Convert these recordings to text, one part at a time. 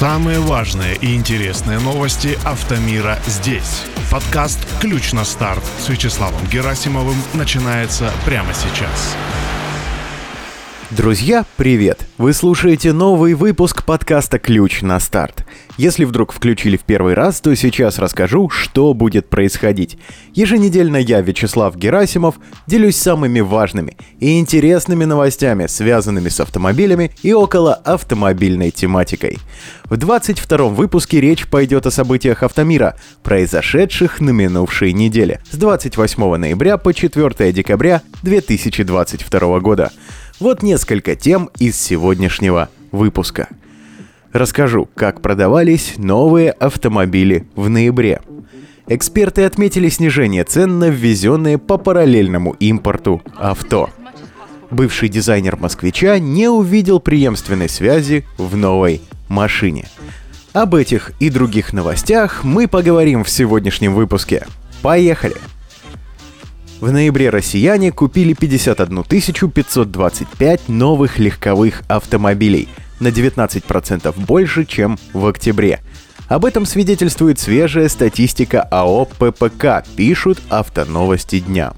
Самые важные и интересные новости автомира здесь. Подкаст «Ключ на старт» с Вячеславом Герасимовым начинается прямо сейчас. Друзья, привет! Вы слушаете новый выпуск подкаста «Ключ на старт». Если вдруг включили в первый раз, то сейчас расскажу, что будет происходить. Еженедельно я, Вячеслав Герасимов, делюсь самыми важными и интересными новостями, связанными с автомобилями и около автомобильной тематикой. В 22-м выпуске речь пойдет о событиях автомира, произошедших на минувшей неделе, с 28 ноября по 4 декабря 2022 года. Вот несколько тем из сегодняшнего выпуска. Расскажу, как продавались новые автомобили в ноябре. Эксперты отметили снижение цен на ввезенные по параллельному импорту авто. Бывший дизайнер «Москвича» не увидел преемственной связи в новой машине. Об этих и других новостях мы поговорим в сегодняшнем выпуске. Поехали! В ноябре россияне купили 51 525 новых легковых автомобилей, на 19% больше, чем в октябре. Об этом свидетельствует свежая статистика АО ППК, пишут автоновости дня.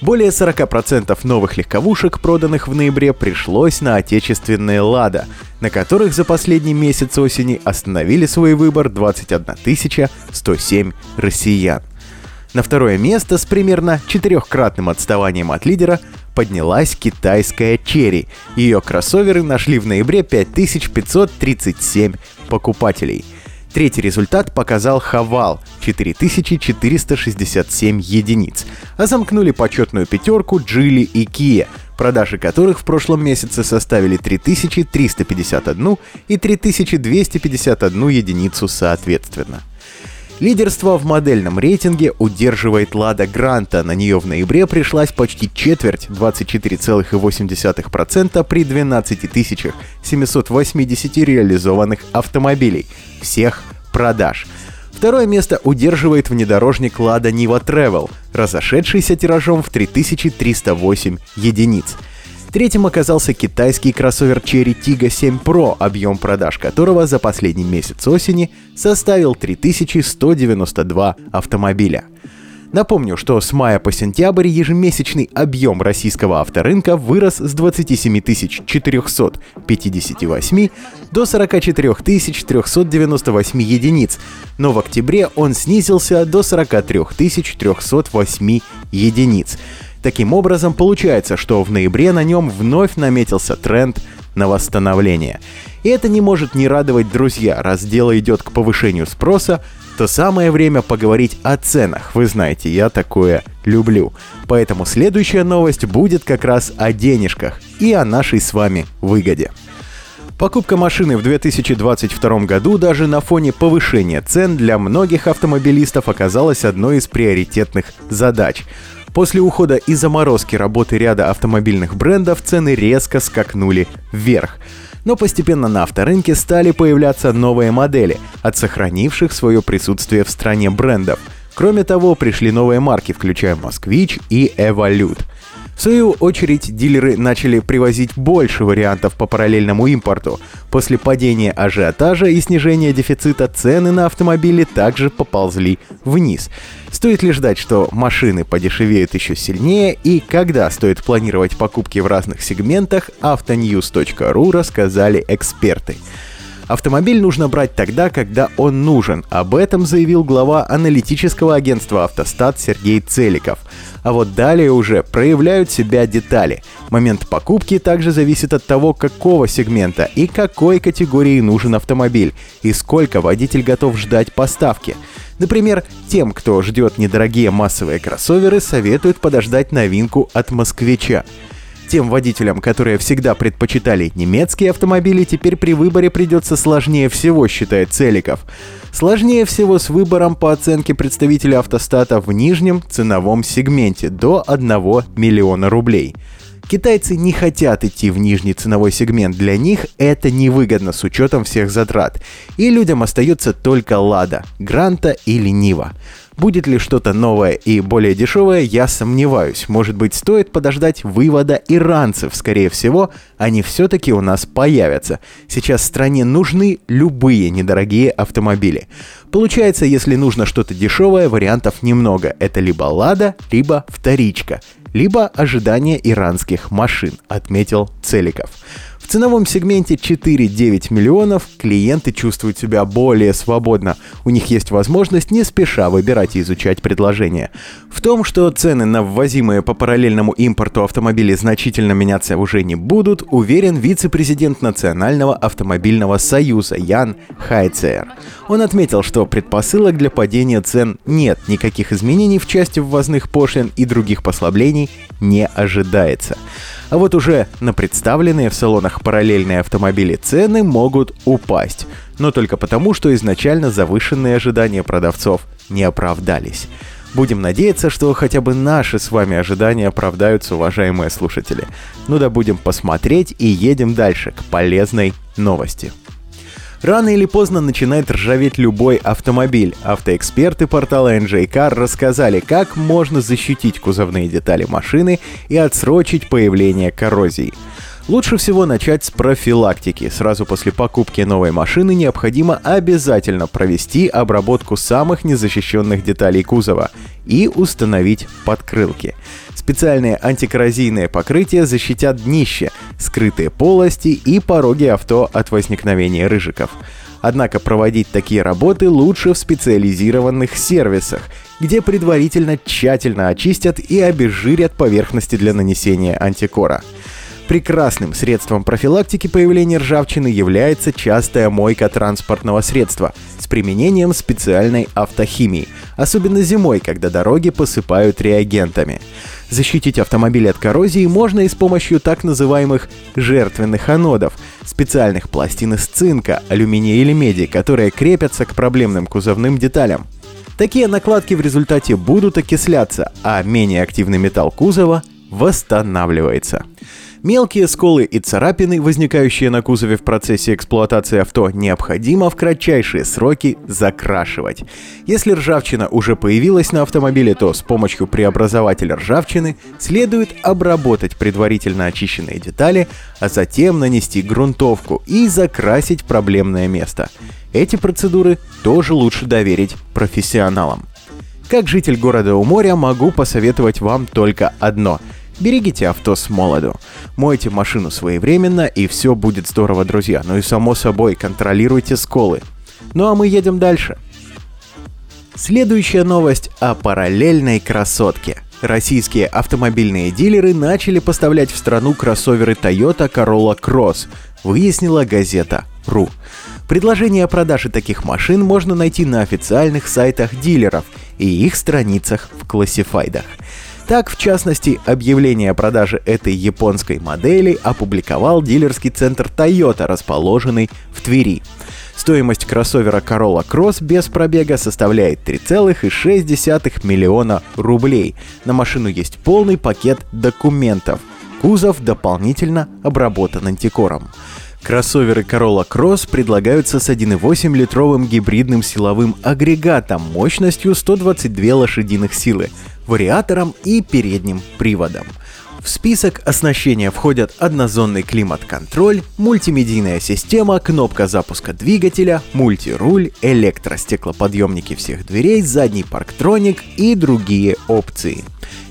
Более 40% новых легковушек, проданных в ноябре, пришлось на отечественные «Лада», на которых за последний месяц осени остановили свой выбор 21 107 россиян. На второе место с примерно четырехкратным отставанием от лидера поднялась китайская Черри. Ее кроссоверы нашли в ноябре 5537 покупателей. Третий результат показал Хавал — 4467 единиц, а замкнули почетную пятерку Джили и Kia, продажи которых в прошлом месяце составили 3351 и 3251 единицу соответственно. Лидерство в модельном рейтинге удерживает Лада Гранта. На нее в ноябре пришлась почти четверть, 24,8% при 12 780 реализованных автомобилей. Всех продаж. Второе место удерживает внедорожник Lada Niva Travel, разошедшийся тиражом в 3308 единиц – Третьим оказался китайский кроссовер Cherry Tiggo 7 Pro, объем продаж которого за последний месяц осени составил 3192 автомобиля. Напомню, что с мая по сентябрь ежемесячный объем российского авторынка вырос с 27 458 до 44 398 единиц, но в октябре он снизился до 43 308 единиц. Таким образом, получается, что в ноябре на нем вновь наметился тренд на восстановление. И это не может не радовать друзья, раз дело идет к повышению спроса, то самое время поговорить о ценах. Вы знаете, я такое люблю. Поэтому следующая новость будет как раз о денежках и о нашей с вами выгоде. Покупка машины в 2022 году даже на фоне повышения цен для многих автомобилистов оказалась одной из приоритетных задач. После ухода и заморозки работы ряда автомобильных брендов цены резко скакнули вверх. Но постепенно на авторынке стали появляться новые модели от сохранивших свое присутствие в стране брендов. Кроме того, пришли новые марки, включая «Москвич» и «Эволют». В свою очередь, дилеры начали привозить больше вариантов по параллельному импорту. После падения ажиотажа и снижения дефицита цены на автомобили также поползли вниз. Стоит ли ждать, что машины подешевеют еще сильнее и когда стоит планировать покупки в разных сегментах, autonews.ru рассказали эксперты. Автомобиль нужно брать тогда, когда он нужен. Об этом заявил глава аналитического агентства «Автостат» Сергей Целиков. А вот далее уже проявляют себя детали. Момент покупки также зависит от того, какого сегмента и какой категории нужен автомобиль, и сколько водитель готов ждать поставки. Например, тем, кто ждет недорогие массовые кроссоверы, советуют подождать новинку от «Москвича». Тем водителям, которые всегда предпочитали немецкие автомобили, теперь при выборе придется сложнее всего, считает Целиков. Сложнее всего с выбором по оценке представителя автостата в нижнем ценовом сегменте до 1 миллиона рублей. Китайцы не хотят идти в нижний ценовой сегмент, для них это невыгодно с учетом всех затрат. И людям остается только Лада, Гранта или Нива. Будет ли что-то новое и более дешевое, я сомневаюсь. Может быть, стоит подождать вывода иранцев. Скорее всего, они все-таки у нас появятся. Сейчас стране нужны любые недорогие автомобили. Получается, если нужно что-то дешевое, вариантов немного. Это либо «Лада», либо «Вторичка», либо ожидание иранских машин, отметил Целиков. В ценовом сегменте 4-9 миллионов клиенты чувствуют себя более свободно. У них есть возможность не спеша выбирать и изучать предложения. В том, что цены на ввозимые по параллельному импорту автомобили значительно меняться уже не будут, уверен вице-президент Национального автомобильного союза Ян Хайцер. Он отметил, что предпосылок для падения цен нет, никаких изменений в части ввозных пошлин и других послаблений не ожидается. А вот уже на представленные в салонах параллельные автомобили цены могут упасть. Но только потому, что изначально завышенные ожидания продавцов не оправдались. Будем надеяться, что хотя бы наши с вами ожидания оправдаются, уважаемые слушатели. Ну да будем посмотреть и едем дальше к полезной новости. Рано или поздно начинает ржаветь любой автомобиль. Автоэксперты портала NJ Car рассказали, как можно защитить кузовные детали машины и отсрочить появление коррозии. Лучше всего начать с профилактики. Сразу после покупки новой машины необходимо обязательно провести обработку самых незащищенных деталей кузова и установить подкрылки. Специальные антикоррозийные покрытия защитят днище, скрытые полости и пороги авто от возникновения рыжиков. Однако проводить такие работы лучше в специализированных сервисах, где предварительно тщательно очистят и обезжирят поверхности для нанесения антикора. Прекрасным средством профилактики появления ржавчины является частая мойка транспортного средства с применением специальной автохимии, особенно зимой, когда дороги посыпают реагентами. Защитить автомобиль от коррозии можно и с помощью так называемых жертвенных анодов, специальных пластин из цинка, алюминия или меди, которые крепятся к проблемным кузовным деталям. Такие накладки в результате будут окисляться, а менее активный металл кузова восстанавливается. Мелкие сколы и царапины, возникающие на кузове в процессе эксплуатации авто, необходимо в кратчайшие сроки закрашивать. Если ржавчина уже появилась на автомобиле, то с помощью преобразователя ржавчины следует обработать предварительно очищенные детали, а затем нанести грунтовку и закрасить проблемное место. Эти процедуры тоже лучше доверить профессионалам. Как житель города у моря могу посоветовать вам только одно – Берегите авто с молоду. Мойте машину своевременно, и все будет здорово, друзья. Ну и само собой, контролируйте сколы. Ну а мы едем дальше. Следующая новость о параллельной красотке. Российские автомобильные дилеры начали поставлять в страну кроссоверы Toyota Corolla Cross, выяснила газета .ру. Предложение о продаже таких машин можно найти на официальных сайтах дилеров и их страницах в классифайдах. Так, в частности, объявление о продаже этой японской модели опубликовал дилерский центр Toyota, расположенный в Твери. Стоимость кроссовера Corolla Cross без пробега составляет 3,6 миллиона рублей. На машину есть полный пакет документов. Кузов дополнительно обработан антикором. Кроссоверы Corolla Cross предлагаются с 1,8-литровым гибридным силовым агрегатом мощностью 122 лошадиных силы, вариатором и передним приводом. В список оснащения входят однозонный климат-контроль, мультимедийная система, кнопка запуска двигателя, мультируль, электростеклоподъемники всех дверей, задний парктроник и другие опции.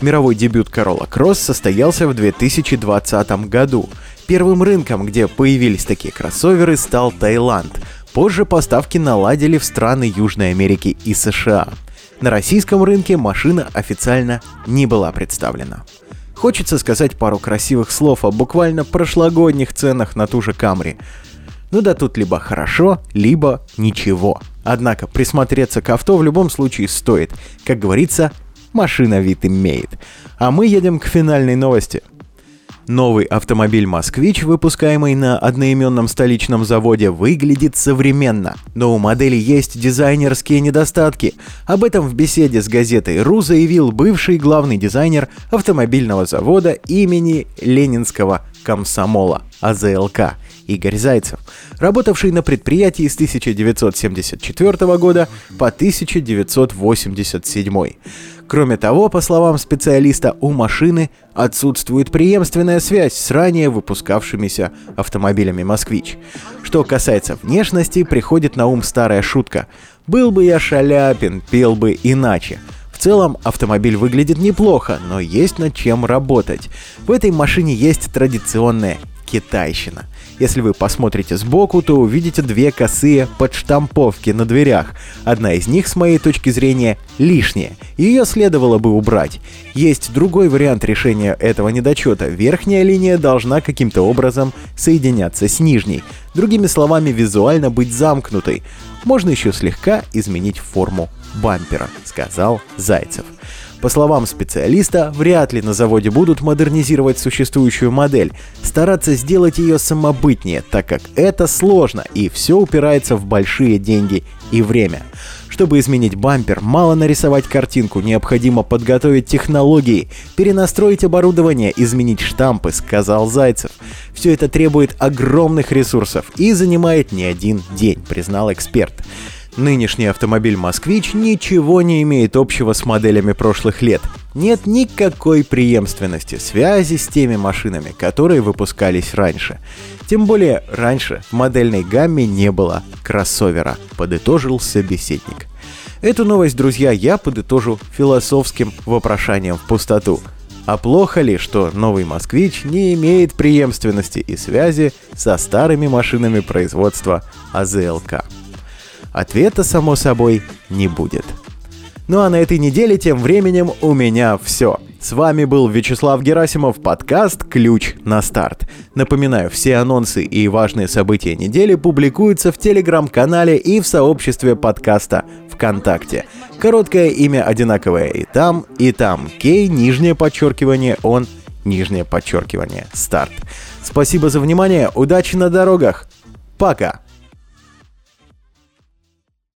Мировой дебют Corolla Cross состоялся в 2020 году. Первым рынком, где появились такие кроссоверы, стал Таиланд. Позже поставки наладили в страны Южной Америки и США. На российском рынке машина официально не была представлена. Хочется сказать пару красивых слов о буквально прошлогодних ценах на ту же Камри. Ну да тут либо хорошо, либо ничего. Однако присмотреться к авто в любом случае стоит. Как говорится, машина вид имеет. А мы едем к финальной новости – Новый автомобиль «Москвич», выпускаемый на одноименном столичном заводе, выглядит современно. Но у модели есть дизайнерские недостатки. Об этом в беседе с газетой «Ру» заявил бывший главный дизайнер автомобильного завода имени Ленинского комсомола АЗЛК Игорь Зайцев, работавший на предприятии с 1974 года по 1987. Кроме того, по словам специалиста, у машины отсутствует преемственная связь с ранее выпускавшимися автомобилями «Москвич». Что касается внешности, приходит на ум старая шутка «Был бы я Шаляпин, пел бы иначе». В целом автомобиль выглядит неплохо, но есть над чем работать. В этой машине есть традиционная китайщина. Если вы посмотрите сбоку, то увидите две косые подштамповки на дверях. Одна из них, с моей точки зрения, лишняя. Ее следовало бы убрать. Есть другой вариант решения этого недочета. Верхняя линия должна каким-то образом соединяться с нижней. Другими словами, визуально быть замкнутой. Можно еще слегка изменить форму бампера, сказал Зайцев. По словам специалиста, вряд ли на заводе будут модернизировать существующую модель, стараться сделать ее самобытнее, так как это сложно и все упирается в большие деньги и время. Чтобы изменить бампер, мало нарисовать картинку, необходимо подготовить технологии, перенастроить оборудование, изменить штампы, сказал Зайцев. Все это требует огромных ресурсов и занимает не один день, признал эксперт. Нынешний автомобиль «Москвич» ничего не имеет общего с моделями прошлых лет. Нет никакой преемственности, связи с теми машинами, которые выпускались раньше. Тем более, раньше в модельной гамме не было кроссовера, подытожил собеседник. Эту новость, друзья, я подытожу философским вопрошанием в пустоту. А плохо ли, что новый «Москвич» не имеет преемственности и связи со старыми машинами производства АЗЛК? Ответа, само собой, не будет. Ну а на этой неделе тем временем у меня все. С вами был Вячеслав Герасимов, подкаст «Ключ на старт». Напоминаю, все анонсы и важные события недели публикуются в телеграм-канале и в сообществе подкаста ВКонтакте. Короткое имя одинаковое и там, и там. Кей, нижнее подчеркивание, он, нижнее подчеркивание, старт. Спасибо за внимание, удачи на дорогах. Пока!